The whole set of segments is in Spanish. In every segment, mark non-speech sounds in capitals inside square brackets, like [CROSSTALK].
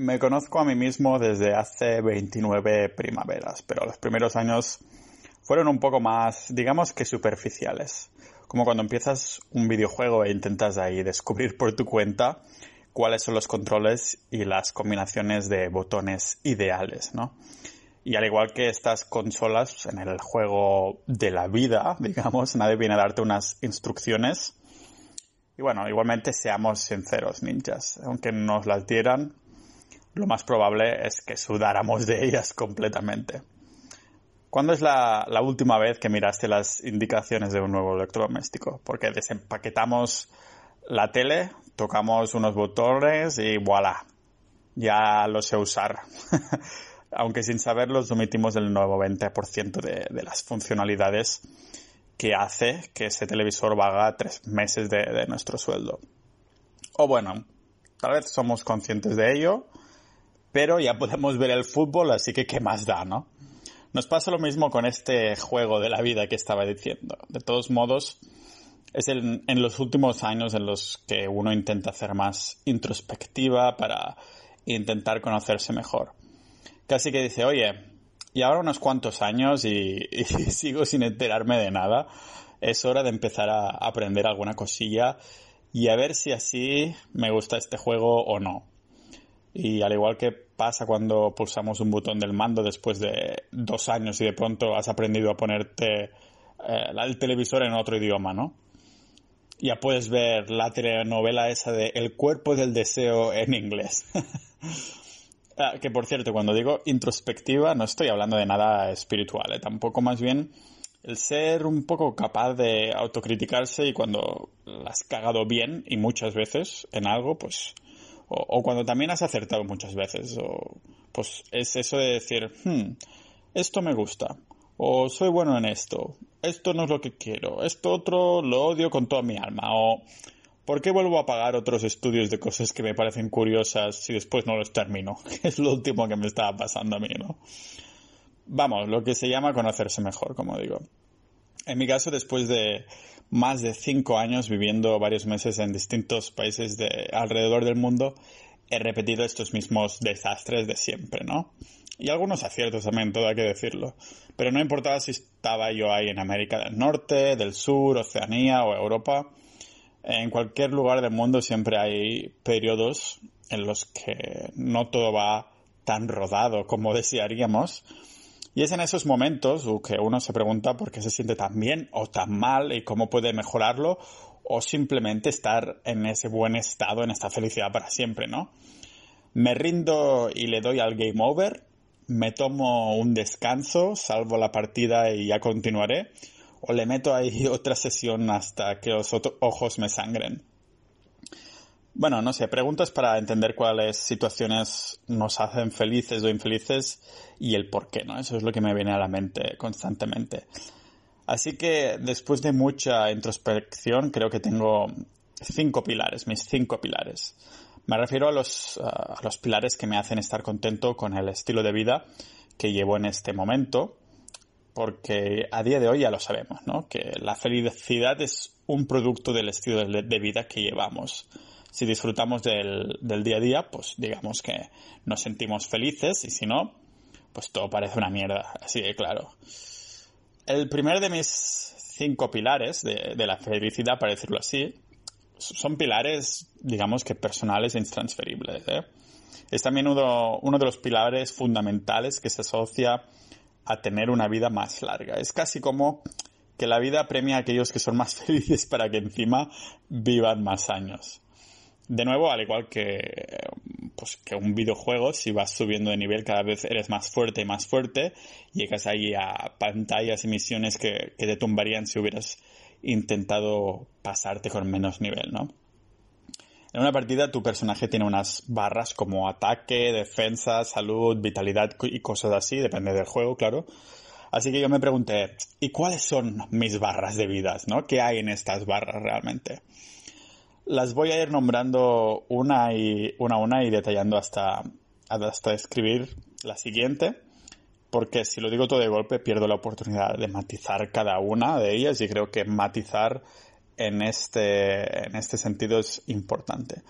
Me conozco a mí mismo desde hace 29 primaveras, pero los primeros años fueron un poco más, digamos que superficiales. Como cuando empiezas un videojuego e intentas ahí descubrir por tu cuenta cuáles son los controles y las combinaciones de botones ideales, ¿no? Y al igual que estas consolas en el juego de la vida, [LAUGHS] digamos, nadie viene a darte unas instrucciones. Y bueno, igualmente seamos sinceros, ninjas. Aunque nos las dieran, lo más probable es que sudáramos de ellas completamente. ¿Cuándo es la, última vez que miraste las indicaciones de un nuevo electrodoméstico? Porque desempaquetamos la tele, tocamos unos botones y voilà, ya lo sé usar. [LAUGHS] Aunque sin saberlo omitimos el nuevo 20% de, de, las funcionalidades que hace que ese televisor vaga tres meses de nuestro sueldo. O bueno, tal vez somos conscientes de ello, pero ya podemos ver el fútbol, así que qué más da, ¿no? Nos pasa lo mismo con este juego de la vida que estaba diciendo. De todos modos, es en, los últimos años en los que uno intenta hacer más introspectiva para intentar conocerse mejor. Casi que dice, oye, y ahora unos cuantos años y, [LAUGHS] y sigo sin enterarme de nada, es hora de empezar a aprender alguna cosilla y a ver si así me gusta este juego o no. Y al igual que pasa cuando pulsamos un botón del mando después de dos años y de pronto has aprendido a ponerte eh, el televisor en otro idioma, ¿no? Ya puedes ver la telenovela esa de El cuerpo del deseo en inglés. [LAUGHS] ah, que por cierto, cuando digo introspectiva no estoy hablando de nada espiritual, ¿eh? tampoco más bien el ser un poco capaz de autocriticarse y cuando la has cagado bien y muchas veces en algo, pues o, cuando también has acertado muchas veces, o pues es eso de decir, hmm, esto me gusta, o soy bueno en esto, esto no es lo que quiero, esto otro lo odio con toda mi alma, o ¿por qué vuelvo a pagar otros estudios de cosas que me parecen curiosas si después no los termino? [LAUGHS] es lo último que me estaba pasando a mí, ¿no? Vamos, lo que se llama conocerse mejor, como digo. En mi caso, después de más de cinco años viviendo varios meses en distintos países de alrededor del mundo, he repetido estos mismos desastres de siempre, ¿no? Y algunos aciertos también, todo hay que decirlo. Pero no importaba si estaba yo ahí en América del Norte, del Sur, Oceanía o Europa. En cualquier lugar del mundo siempre hay periodos en los que no todo va tan rodado como [LAUGHS] desearíamos y es en esos momentos que uno se pregunta por qué se siente tan bien o tan mal y cómo puede mejorarlo o simplemente estar en ese buen estado, en esta felicidad para siempre, ¿no? Me rindo y le doy al game over, me tomo un descanso, salvo la partida y ya continuaré, o le meto ahí [LAUGHS] otra sesión hasta que los ojos me sangren. Bueno, no sé, preguntas para entender cuáles situaciones nos hacen felices o infelices y el por qué, ¿no? Eso es lo que me viene a la mente constantemente. Así que después de mucha introspección, creo que tengo cinco pilares, mis cinco pilares. Me refiero a los, a los pilares que me hacen estar contento con el estilo de vida que llevo en este momento, porque a día de hoy ya lo sabemos, ¿no? Que la felicidad es un producto del estilo de vida que llevamos si disfrutamos del, día a día, pues digamos que nos sentimos felices y si no, pues todo parece una mierda, así de claro. El primer de mis cinco pilares de, de la felicidad, para decirlo así, son pilares, digamos que personales e intransferibles. ¿eh? Es también uno, uno de los pilares fundamentales que se asocia a tener una vida más larga. Es casi como que la vida premia a aquellos que son más [LAUGHS] felices para que encima vivan más años de nuevo, al igual que, pues, que un videojuego, si vas subiendo de nivel cada vez eres más fuerte y más fuerte, llegas ahí a pantallas y misiones que, que te tumbarían si hubieras intentado pasarte con menos nivel, ¿no? En una partida tu personaje tiene unas barras como ataque, defensa, salud, vitalidad y cosas así, depende del juego, claro. Así que yo me pregunté, ¿y cuáles son mis barras de vidas, no? ¿Qué hay en estas barras realmente? Las voy a ir nombrando una y una a una y detallando hasta, hasta escribir la siguiente, porque si lo digo todo de golpe pierdo la oportunidad de matizar cada una de ellas y creo que matizar en este, en este sentido es importante.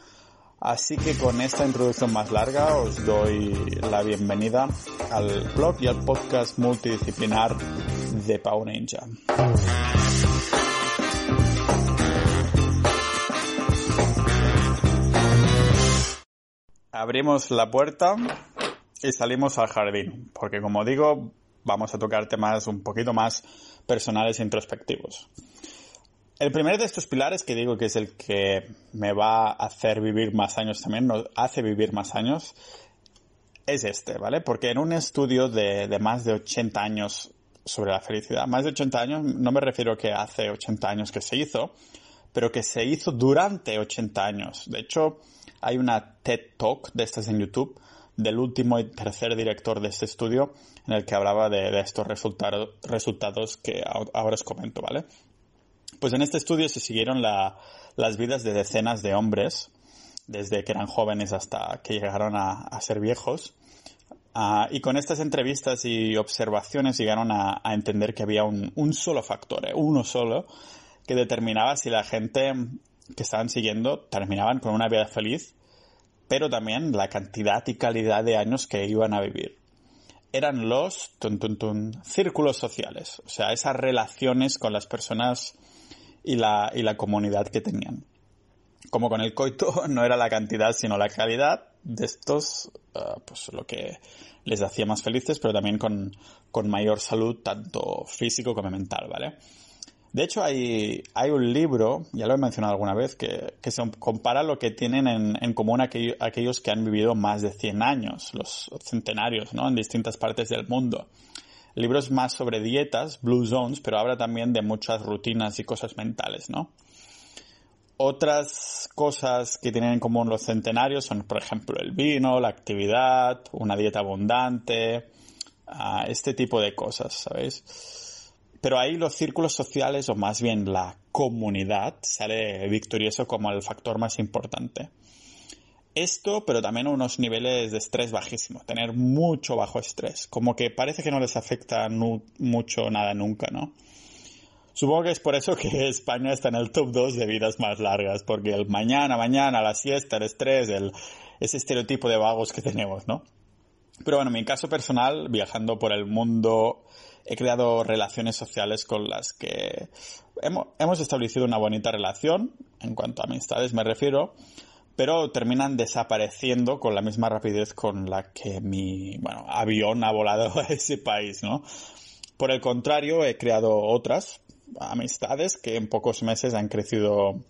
Así que con esta introducción más larga os doy la bienvenida al blog y al podcast multidisciplinar de Pau Ninja. Abrimos la puerta y salimos al jardín, porque como digo, vamos a tocar temas un poquito más personales e introspectivos. El primero de estos pilares que digo que es el que me va a hacer vivir más años también, nos hace vivir más años, es este, ¿vale? Porque en un estudio de, de, más de 80 años sobre la felicidad, más de 80 años, no me refiero que hace 80 años que se hizo, pero que se hizo durante 80 años. De hecho, hay una TED Talk de estas en YouTube del último y tercer director de este estudio en el que hablaba de, de estos resultados, resultados que ahora os comento, ¿vale? Pues en este estudio se siguieron la, las vidas de decenas de hombres, desde que eran jóvenes hasta que llegaron a, a ser viejos. Uh, y con estas entrevistas y observaciones llegaron a, a entender que había un, un solo factor, ¿eh? uno solo, que determinaba si la gente que estaban siguiendo terminaban con una vida feliz pero también la cantidad y calidad de años que iban a vivir. Eran los tun, tun, círculos sociales, o sea, esas relaciones con las personas y la, y la comunidad que tenían. Como con el coito [LAUGHS] no era la cantidad sino la calidad de estos, uh, pues lo que les hacía más felices, pero también con, con mayor salud, tanto físico como mental, ¿vale? De hecho, hay, hay un libro, ya lo he mencionado alguna vez, que, que se compara lo que tienen en, en común aquellos, que han vivido más de 100 años, los centenarios, ¿no? En distintas partes del mundo. El libro es más sobre dietas, Blue Zones, pero habla también de muchas rutinas y cosas mentales, ¿no? Otras cosas que tienen en común los centenarios son, por ejemplo, el vino, la actividad, una dieta abundante, uh, este tipo de cosas, ¿sabéis? Pero ahí los círculos sociales, o más bien la comunidad, sale victorioso como el factor más importante. Esto, pero también unos niveles de estrés bajísimos, tener mucho bajo estrés, como que parece que no les afecta mucho nada nunca, ¿no? Supongo que es por eso que [LAUGHS] España está en el top 2 de vidas más largas, porque el mañana, mañana, la siesta, el estrés, el, ese estereotipo de vagos que tenemos, ¿no? Pero bueno, en mi caso personal, viajando por el mundo, he creado relaciones sociales con las que hemos, hemos establecido una bonita relación, en cuanto a amistades me refiero, pero terminan desapareciendo con la misma rapidez con la que mi bueno, avión ha volado [LAUGHS] a ese país, ¿no? Por el contrario, he creado otras amistades que en pocos meses han crecido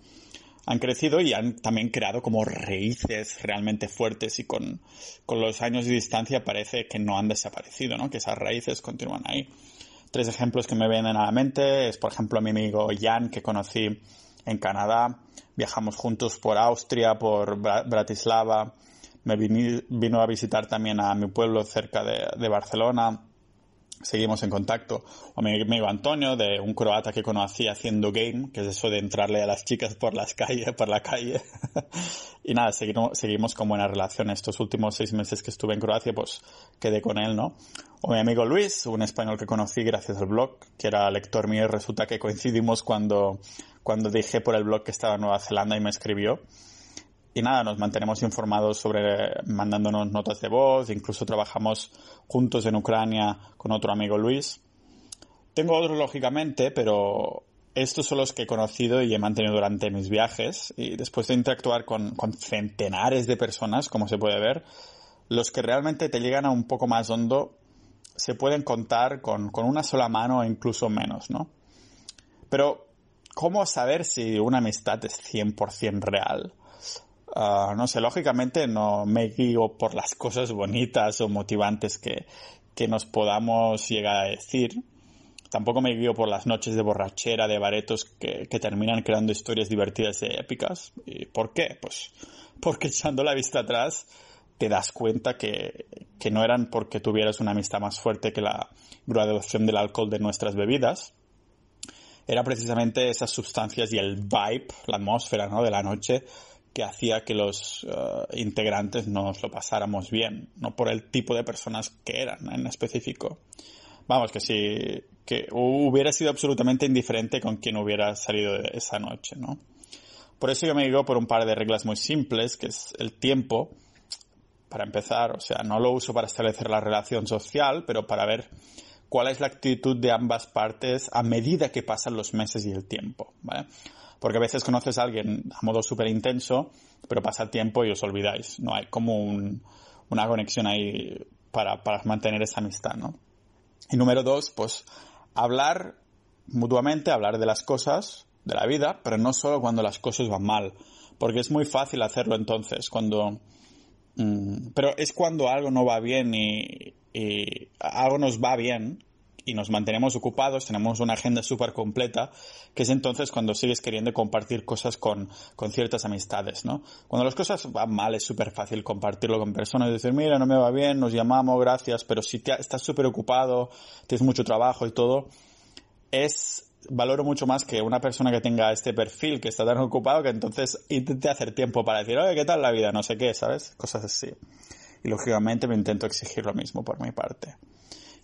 han crecido y han también creado como raíces realmente fuertes y con, con los años de distancia parece que no han desaparecido, ¿no? Que esas raíces continúan ahí. Tres ejemplos que me vienen a la mente es, por ejemplo, mi amigo Jan, que conocí en Canadá. Viajamos juntos por Austria, por Bratislava. Me vino a visitar también a mi pueblo cerca de, de Barcelona seguimos en contacto. O mi amigo Antonio, de un croata que conocí haciendo game, que es eso de entrarle a las chicas por las calles, por la calle. [LAUGHS] y nada, seguimos, seguimos con buena relación. Estos últimos seis meses que estuve en Croacia, pues quedé con él, ¿no? O mi amigo Luis, un español que conocí gracias al blog, que era lector mío y resulta que coincidimos cuando, cuando dije por el blog que estaba en Nueva Zelanda y me escribió y nada, nos mantenemos informados sobre mandándonos notas de voz, incluso trabajamos juntos en Ucrania con otro amigo Luis. Tengo otros lógicamente, pero estos son los que he conocido y he mantenido durante mis viajes y después de interactuar con, con centenares de personas, como se puede ver, los que realmente te llegan a un poco más hondo se pueden contar con, una sola mano o incluso menos, ¿no? Pero, ¿cómo saber si una amistad es 100% real? Uh, no sé, lógicamente no me guío por las cosas bonitas o motivantes que, que nos podamos llegar a decir. Tampoco me guío por las noches de borrachera, de baretos que, que terminan creando historias divertidas y épicas. ¿Y por qué? Pues porque echando la vista atrás te das cuenta que, que no eran porque tuvieras una amistad más fuerte que la graduación del alcohol de nuestras bebidas. Era precisamente esas sustancias y el vibe, la atmósfera ¿no? de la noche que hacía que los uh, integrantes nos lo pasáramos bien, no por el tipo de personas que eran en específico. Vamos, que si que hubiera sido absolutamente indiferente con quien hubiera salido esa noche, ¿no? Por eso yo me digo por un par de reglas muy simples, que es el tiempo, para empezar, o sea, no lo uso para establecer la relación social, pero para ver cuál es la actitud de ambas partes a medida que pasan los meses y el tiempo. Porque a veces conoces a alguien a modo súper intenso, pero pasa tiempo y os olvidáis. No hay como una conexión ahí para, para mantener esa amistad, ¿no? Y número dos, pues hablar mutuamente, hablar de las cosas, de la vida, pero no solo cuando las cosas van mal, porque es muy fácil hacerlo entonces, cuando... Mm, pero es cuando algo no va bien y algo nos va bien, y nos mantenemos ocupados, tenemos una agenda súper completa, que es entonces cuando sigues queriendo compartir cosas con, con ciertas amistades, ¿no? Cuando las cosas van mal es súper fácil compartirlo con personas y decir, mira, no me va bien, nos llamamos, gracias, pero si te, estás súper ocupado, tienes mucho trabajo y todo, es valoro mucho más que una persona que tenga este perfil, que está tan ocupado, que entonces intente hacer tiempo para decir, oye, ¿qué tal la vida? No sé qué, ¿sabes? Cosas así. Y lógicamente me intento exigir lo mismo por mi parte.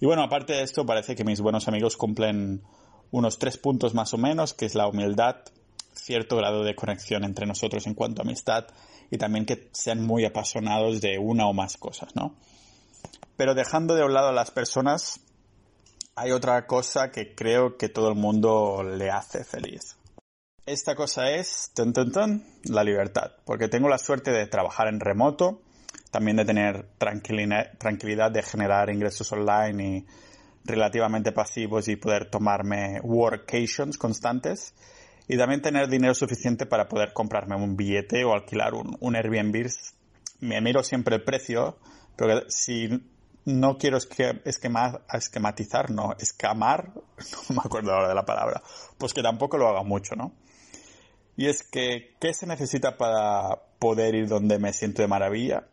Y bueno, aparte de esto, parece que mis buenos amigos cumplen unos tres puntos más o menos, que es la humildad, cierto grado de conexión entre nosotros en cuanto a amistad y también que sean muy apasionados de una o más cosas, ¿no? Pero dejando de un lado a las personas, hay otra cosa que creo que todo el mundo le hace feliz. Esta cosa es, tan, tan, la libertad, porque tengo la suerte de trabajar en remoto también de tener tranquilidad de generar ingresos online y relativamente pasivos y poder tomarme workations constantes y también tener dinero suficiente para poder comprarme un billete o alquilar un, un Airbnb. Me miro siempre el precio, pero si no quiero esquematizar, no, escamar, [LAUGHS] no me acuerdo ahora de la palabra, pues que tampoco lo haga mucho, ¿no? Y es que, ¿qué se necesita para poder ir donde me siento de maravilla?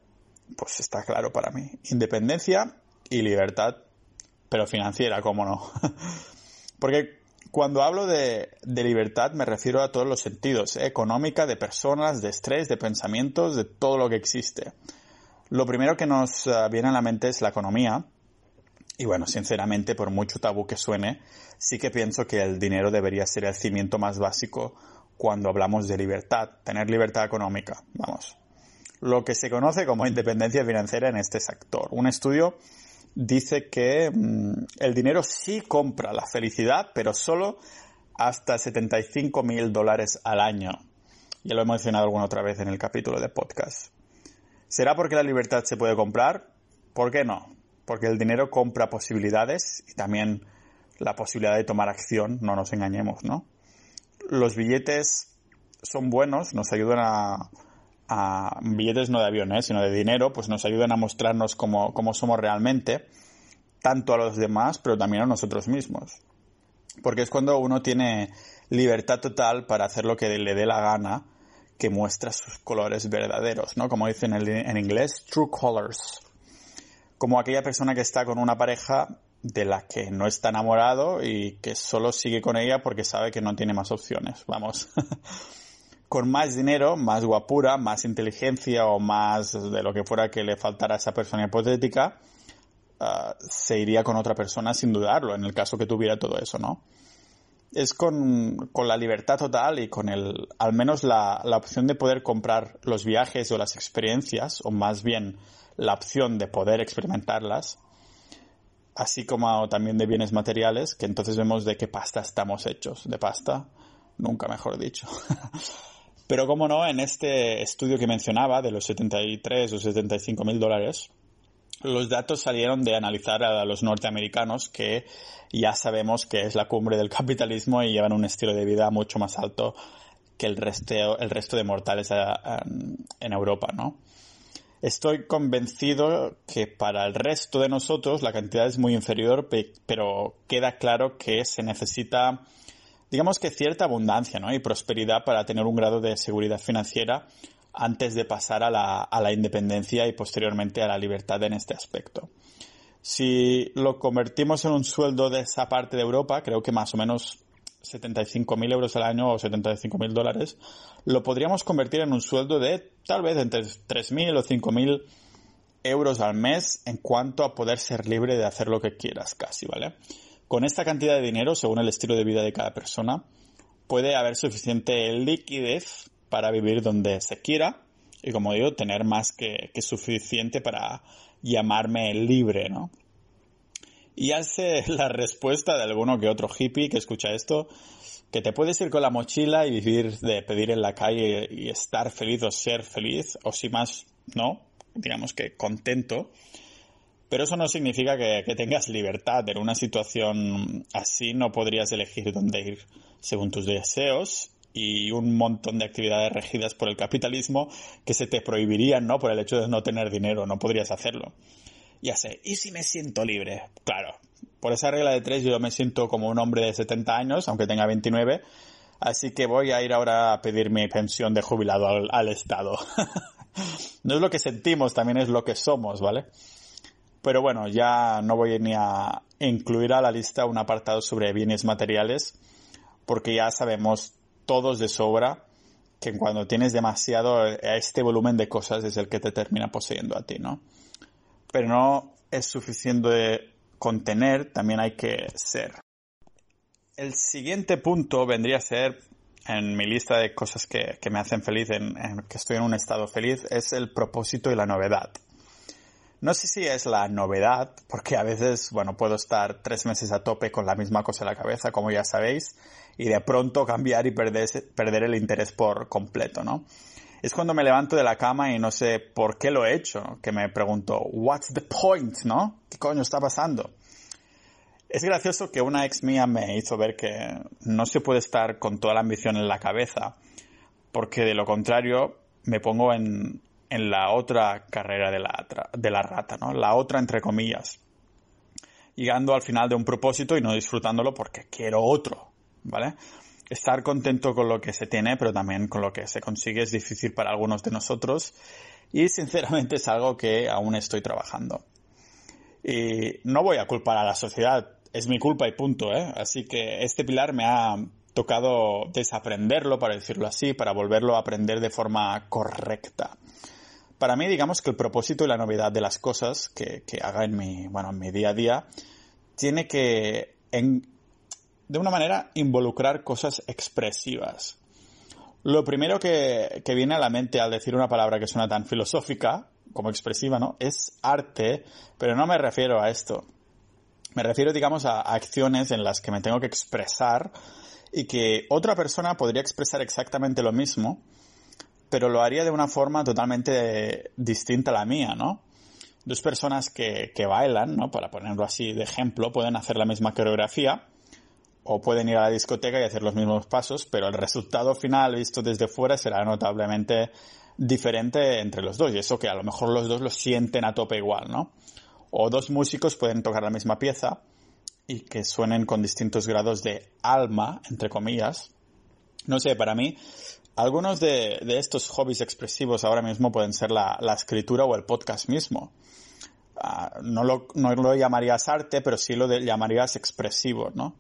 Pues está claro para mí. Independencia y libertad, pero financiera, cómo no. [LAUGHS] Porque cuando hablo de, libertad me refiero a todos los sentidos, ¿eh? económica, de personas, de estrés, de pensamientos, de todo lo que existe. Lo primero que nos eh, viene a la mente es la economía. Y bueno, sinceramente, por mucho tabú que suene, sí que pienso que el dinero debería ser el cimiento más básico cuando hablamos de libertad, tener libertad económica. Vamos, lo que se conoce como independencia financiera en este sector. Un estudio dice que mm, el dinero sí compra la felicidad, pero solo hasta 75 mil dólares al año. Ya lo he mencionado alguna otra vez en el capítulo de podcast. ¿Será porque la libertad se puede comprar? ¿Por qué no? Porque el dinero compra posibilidades y también la posibilidad de tomar acción, no nos engañemos, ¿no? Los billetes son buenos, nos ayudan a, billetes no de aviones, ¿eh? sino de dinero, pues nos ayudan a mostrarnos cómo, somos realmente, tanto a los demás, pero también a nosotros mismos. Porque es cuando uno tiene libertad total para hacer lo que le dé la gana, que muestra sus colores verdaderos, ¿no? Como dicen en, en inglés, true colors. Como aquella persona que está con una pareja de la que no está enamorado y que solo sigue con ella porque sabe que no tiene más opciones. Vamos. [LAUGHS] con más dinero, más guapura, más inteligencia o más de lo que fuera que le faltara a esa persona hipotética, ah, se iría con otra persona sin dudarlo, en el caso que tuviera todo eso, ¿no? Es con, la libertad total y con el, al menos la, la opción de poder comprar los viajes o las experiencias, o más bien la opción de poder experimentarlas, así como también de bienes materiales, que entonces vemos de qué pasta estamos hechos, de pasta, nunca mejor dicho. [LAUGHS] Pero como no, en este estudio que mencionaba de los 73 o 75 mil dólares, los datos salieron de analizar a los norteamericanos que ya sabemos que es la cumbre del capitalismo y llevan un estilo de vida mucho más alto que el resto, el resto de mortales en Europa, ¿no? Estoy convencido que para el resto de nosotros la cantidad es muy inferior, pero queda claro que se necesita digamos que cierta abundancia ¿no? y prosperidad para tener un grado de seguridad financiera antes de pasar a la, a la independencia y posteriormente a la libertad en este aspecto. Si lo convertimos en un sueldo de esa parte de Europa, creo que más o menos 75.000 euros al año o 75.000 dólares, lo podríamos convertir en un sueldo de tal vez entre 3.000 o 5.000 euros al mes en cuanto a poder ser libre de hacer lo que quieras casi, ¿vale? Con esta cantidad de dinero, según el estilo de vida de cada persona, puede haber suficiente liquidez para vivir donde se quiera y como digo, tener más que, suficiente para llamarme libre, ¿no? Y hace [LAUGHS] la respuesta de alguno que otro hippie que escucha esto, que te puedes ir con la mochila y vivir de pedir en la calle y estar feliz o ser feliz, o si más, no, digamos que contento, pero eso no significa que, tengas libertad. En una situación así no podrías elegir dónde ir según tus deseos y un montón de actividades regidas por el capitalismo que se te prohibirían, ¿no? Por el hecho de no tener dinero, no podrías hacerlo. Ya sé, ¿y si me siento libre? Claro, por esa regla de tres yo me siento como un hombre de 70 años, aunque tenga 29, así que voy a ir ahora a pedir mi pensión de jubilado al Estado. [LAUGHS] no es lo que sentimos, también es lo que somos, ¿vale? Pero bueno, ya no voy ni a incluir a la lista un apartado sobre bienes materiales, porque ya sabemos todos de sobra que cuando tienes demasiado, eh, este volumen de cosas es el que te termina poseyendo a ti, ¿no? Pero no es suficiente contener, también hay que ser. El siguiente punto vendría a ser, en mi lista de cosas que, me hacen feliz, en, que estoy en un estado feliz, es el propósito y la novedad. No sé si es la novedad, porque a veces, bueno, puedo estar tres meses a tope con la misma cosa en la cabeza, como ya sabéis, y de pronto cambiar y perder, perder el interés por completo, ¿no? Es cuando me levanto de la cama y no sé por qué lo he hecho, que me pregunto, what's the point, ¿no? ¿Qué coño está pasando? Es gracioso que una ex mía me hizo ver que no se puede estar con toda la ambición en la cabeza, porque de lo contrario me pongo en, en la otra carrera de la, de la rata, ¿no? La otra entre comillas. Llegando al final de un propósito y no disfrutándolo porque quiero otro, ¿vale? Estar contento con lo que se tiene, pero también con lo que se consigue es difícil para algunos de nosotros y sinceramente es algo que aún estoy trabajando. Y no voy a culpar a la sociedad, es mi culpa y punto, ¿eh? Así que este pilar me ha tocado desaprenderlo, para decirlo así, para volverlo a aprender de forma correcta para mí, digamos que el propósito y la novedad de las cosas que, haga en mi, bueno, en mi día a día tiene que, de una manera, involucrar cosas expresivas. Lo primero que, viene a la mente al decir una palabra que suena tan filosófica como expresiva, ¿no? Es arte, pero no me refiero a esto. Me refiero, digamos, a acciones en las que me tengo que expresar y que otra persona podría expresar exactamente lo mismo, pero lo haría de una forma totalmente distinta a la mía, ¿no? Dos personas que, que bailan, ¿no? Para ponerlo así de ejemplo, pueden hacer la misma coreografía o pueden ir a la discoteca y hacer los mismos pasos, pero el resultado final visto desde fuera será notablemente diferente entre los dos. Y eso que a lo mejor los dos lo sienten a tope igual, ¿no? O dos músicos pueden tocar la misma pieza y que suenen con distintos grados de alma, entre comillas. No sé, para mí algunos de, estos hobbies expresivos ahora mismo pueden ser la, escritura o el podcast mismo. Ah, no, lo, no, lo, llamarías arte, pero sí lo llamarías expresivo, ¿no?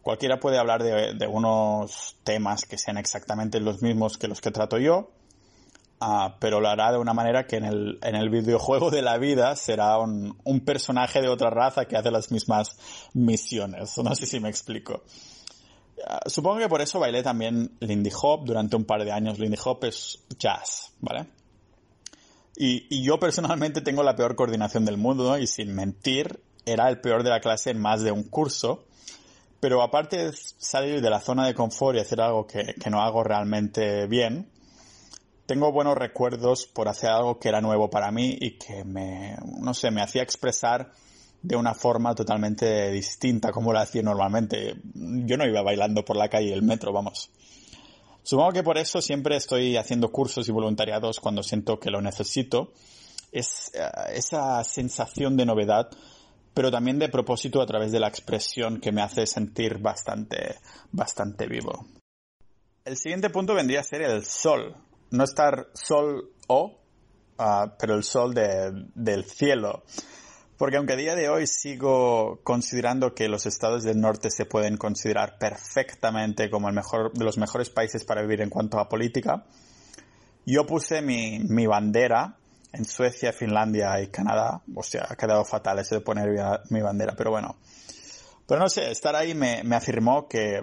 Cualquiera puede hablar de, unos temas que sean exactamente los mismos que los que trato yo, ah, pero lo hará de una manera que en el, en el videojuego de la vida será un, un personaje de otra raza que hace las mismas misiones. No sé si me explico. Ah, supongo que por eso bailé también Lindy Hop durante un par de años. Lindy Hop es jazz, ¿vale? Y, yo personalmente tengo la peor coordinación del mundo, Y sin mentir, era el peor de la clase en más de un curso. Pero aparte de salir de la zona de confort y hacer algo que, que no hago realmente bien, tengo buenos recuerdos por hacer algo que era nuevo para mí y que me, no sé, me hacía expresar de una forma totalmente distinta como lo hacía normalmente. Yo no iba bailando por la calle del metro, vamos. Supongo que por eso siempre estoy haciendo cursos y voluntariados cuando siento que lo necesito. Es eh, esa sensación de novedad, pero también de propósito a través de la expresión que me hace sentir bastante, bastante vivo. El siguiente punto vendría a ser el sol. No estar sol o, ah, pero el sol del cielo. Porque aunque a día de hoy sigo considerando que los estados del norte se pueden considerar perfectamente como el mejor de los mejores países para vivir en cuanto a política, yo puse mi, bandera en Suecia, Finlandia y Canadá. O sea, ha quedado fatal eso de poner mi bandera, pero bueno. Pero no sé, estar ahí me, afirmó que,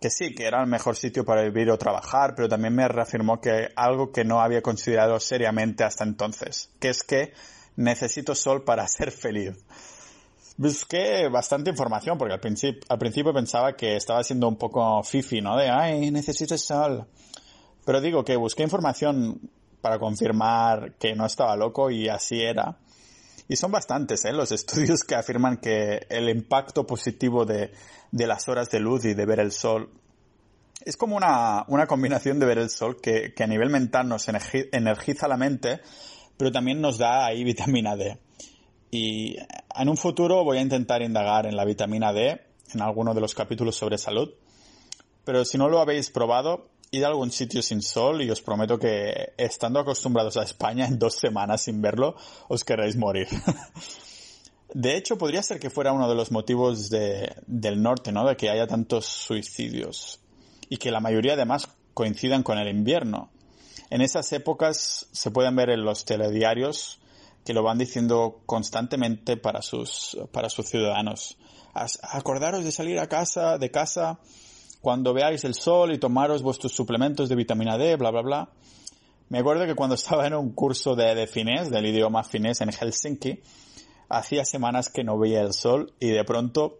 que sí, que era el mejor sitio para vivir o trabajar, pero también me reafirmó que algo que no había considerado seriamente hasta entonces, que es que necesito sol para [LAUGHS] ser feliz. Busqué bastante información porque al principio, pensaba que estaba siendo un poco fifi, ¿no? De, ay, necesito sol. Pero digo que busqué información para confirmar que no estaba loco y así era. Y son bastantes ¿eh? los [LAUGHS] estudios que afirman que el impacto positivo de, de las horas de luz y de ver el sol es como una, una combinación de ver el sol que, que a nivel mental nos energiza la mente, pero también nos da ahí [LAUGHS] vitamina D. Y en un futuro voy a intentar indagar en la vitamina D en alguno de los capítulos sobre salud. Pero si no lo habéis probado, id a algún sitio sin sol y os prometo que estando acostumbrados a España en dos semanas sin verlo, os queréis morir. [LAUGHS] De hecho, podría ser que fuera uno de los motivos de, del norte, ¿no? De que haya tantos suicidios. Y que la mayoría además coincidan con el invierno. En esas épocas se pueden ver en los telediarios que lo van diciendo constantemente para sus, para sus ciudadanos. Acordaros de salir a casa, de casa, cuando veáis el sol y tomaros vuestros suplementos de vitamina D, bla, bla, bla. Me acuerdo que cuando [LAUGHS] estaba en un curso de, de finés, del idioma finés en Helsinki, hacía semanas que no veía el sol y de pronto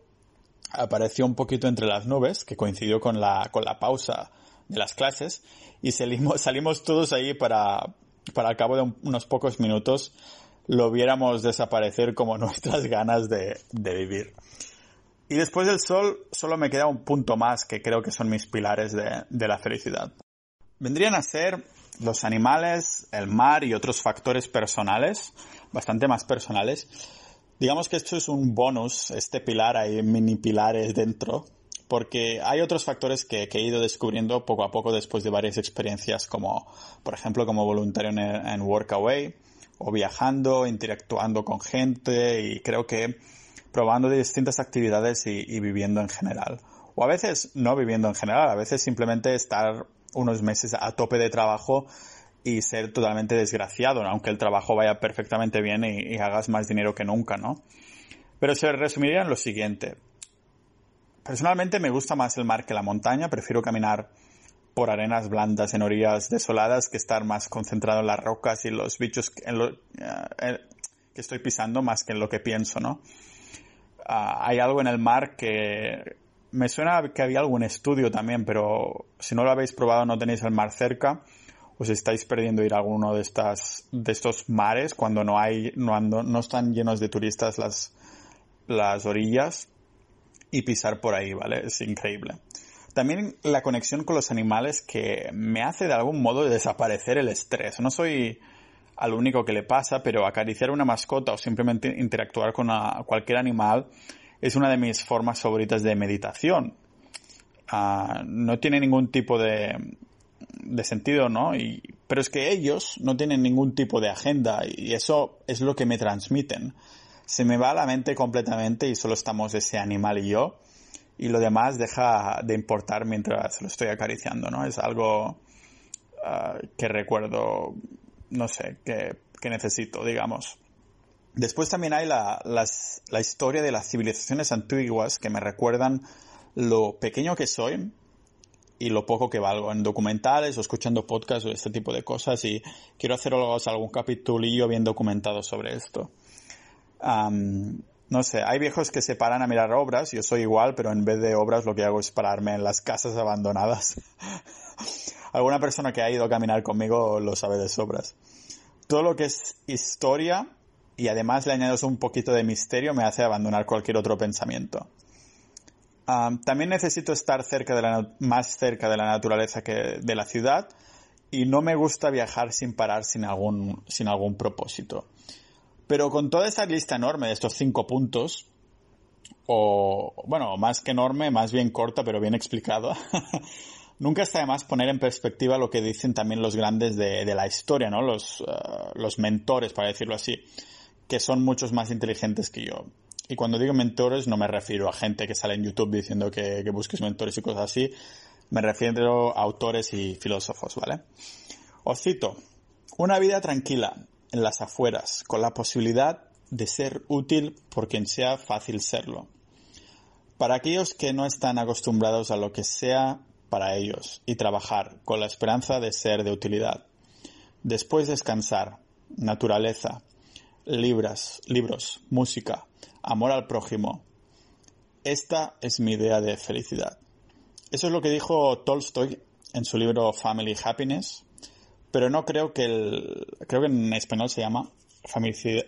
apareció un poquito entre las nubes, que coincidió con la, con la pausa de las clases, y salimos, salimos todos ahí para, para al cabo de unos pocos minutos lo viéramos desaparecer como [LAUGHS] nuestras ganas de, de vivir. Y después del sol solo me queda un punto más que creo que son mis pilares de, de la felicidad. Vendrían a ser los animales, el mar y otros factores personales, bastante más personales. Digamos que esto es un bonus, este pilar, hay mini pilares dentro, porque hay otros factores que, he ido descubriendo poco a poco después de varias experiencias, como por ejemplo como voluntario en, Workaway, o viajando, interactuando con gente y creo que probando distintas actividades y, y, viviendo en general. O a veces no viviendo en general, a veces simplemente estar unos meses a tope de trabajo y ser totalmente desgraciado, aunque el trabajo vaya perfectamente bien y, y, hagas más dinero que nunca, ¿no? Pero se resumiría en lo siguiente. Personalmente me gusta más el mar que la montaña, prefiero caminar por arenas blandas en orillas desoladas que estar más concentrado en las rocas y los bichos en lo, uh, que estoy pisando más que en lo que pienso, ¿no? Uh, hay algo en el mar que me suena que había algún estudio también, pero si no lo habéis probado, no tenéis el mar cerca, os estáis perdiendo ir a alguno de estas, de estos mares cuando no hay, no, no están llenos de turistas las, las orillas y pisar por ahí, ¿vale? Es increíble. También la conexión con los animales que me hace de algún modo desaparecer el estrés. No soy al único que le pasa, pero acariciar una mascota o simplemente interactuar con cualquier animal es una de mis formas favoritas de meditación. Uh, no tiene ningún tipo de, de sentido, ¿no? Y, pero es que ellos no tienen ningún tipo de agenda y eso es lo que me transmiten. Se me va la mente completamente y solo estamos ese animal y yo y lo demás deja de importar mientras lo estoy acariciando, ¿no? Es algo uh, que recuerdo, no sé, que, que necesito, digamos. Después también hay la, la historia de las civilizaciones antiguas que me recuerdan lo pequeño que soy y lo poco que valgo en documentales o escuchando podcasts o este tipo de cosas y quiero haceros algún capitulillo bien documentado sobre esto. No sé, hay viejos que se paran a mirar obras, yo soy igual, pero en vez de obras lo que hago es pararme en las casas abandonadas. [LAUGHS] Alguna persona que ha ido a caminar conmigo lo sabe de sobras. Todo lo que es historia y además le añades un poquito de misterio me hace abandonar cualquier otro pensamiento. También necesito estar más cerca de la naturaleza que de la ciudad y no me gusta viajar sin parar sin algún, sin algún propósito. Pero con toda esa lista enorme de estos cinco puntos, o bueno, más que enorme, más bien corta, pero bien explicada, [LAUGHS] nunca está de más poner en perspectiva lo que dicen también los grandes de, de la historia, ¿no? Los, uh, los mentores, para decirlo así que son muchos más inteligentes que yo. Y cuando digo mentores no me refiero a gente que sale en YouTube diciendo que, que busques mentores y cosas así, me refiero a autores y filósofos, ¿vale? Os cito, una vida tranquila, en las afueras, con la posibilidad de ser útil por quien sea fácil serlo. Para aquellos que no están acostumbrados a lo que sea para ellos y trabajar con la esperanza de ser de utilidad. Después descansar, naturaleza, libras, libros, música, amor al prójimo. Esta es mi idea de felicidad. Eso es lo que dijo Tolstoy en su libro Family Happiness, pero no creo que el, creo que en español se llama familia,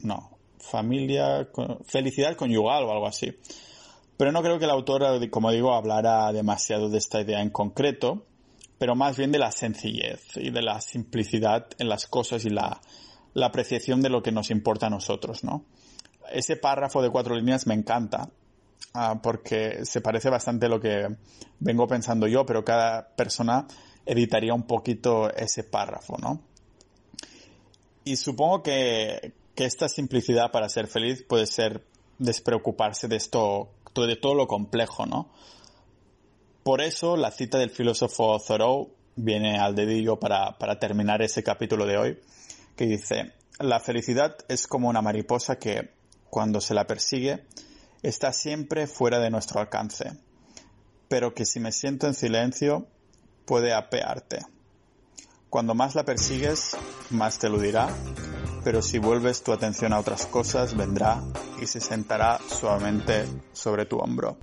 no, familia, felicidad conyugal o algo así. Pero no creo que el autor, como digo, hablara demasiado de esta idea en concreto, pero más bien de la sencillez y de la simplicidad en las cosas y la, la apreciación de lo que nos importa a nosotros, ¿no? Ese párrafo de cuatro líneas me encanta, ah, porque se parece bastante a lo que vengo pensando yo, pero cada persona editaría un poquito ese párrafo, ¿no? Y supongo que, esta simplicidad para ser feliz puede ser despreocuparse de esto, de todo lo complejo, ¿no? Por eso la cita del filósofo Thoreau viene al dedillo para terminar ese capítulo de hoy, que dice, la felicidad es como una mariposa que, cuando se la persigue, está siempre fuera de nuestro alcance, pero que si me siento en silencio, puede apearte. Cuando más la persigues, más te eludirá, pero si vuelves tu atención a otras cosas, vendrá y se sentará suavemente sobre tu hombro.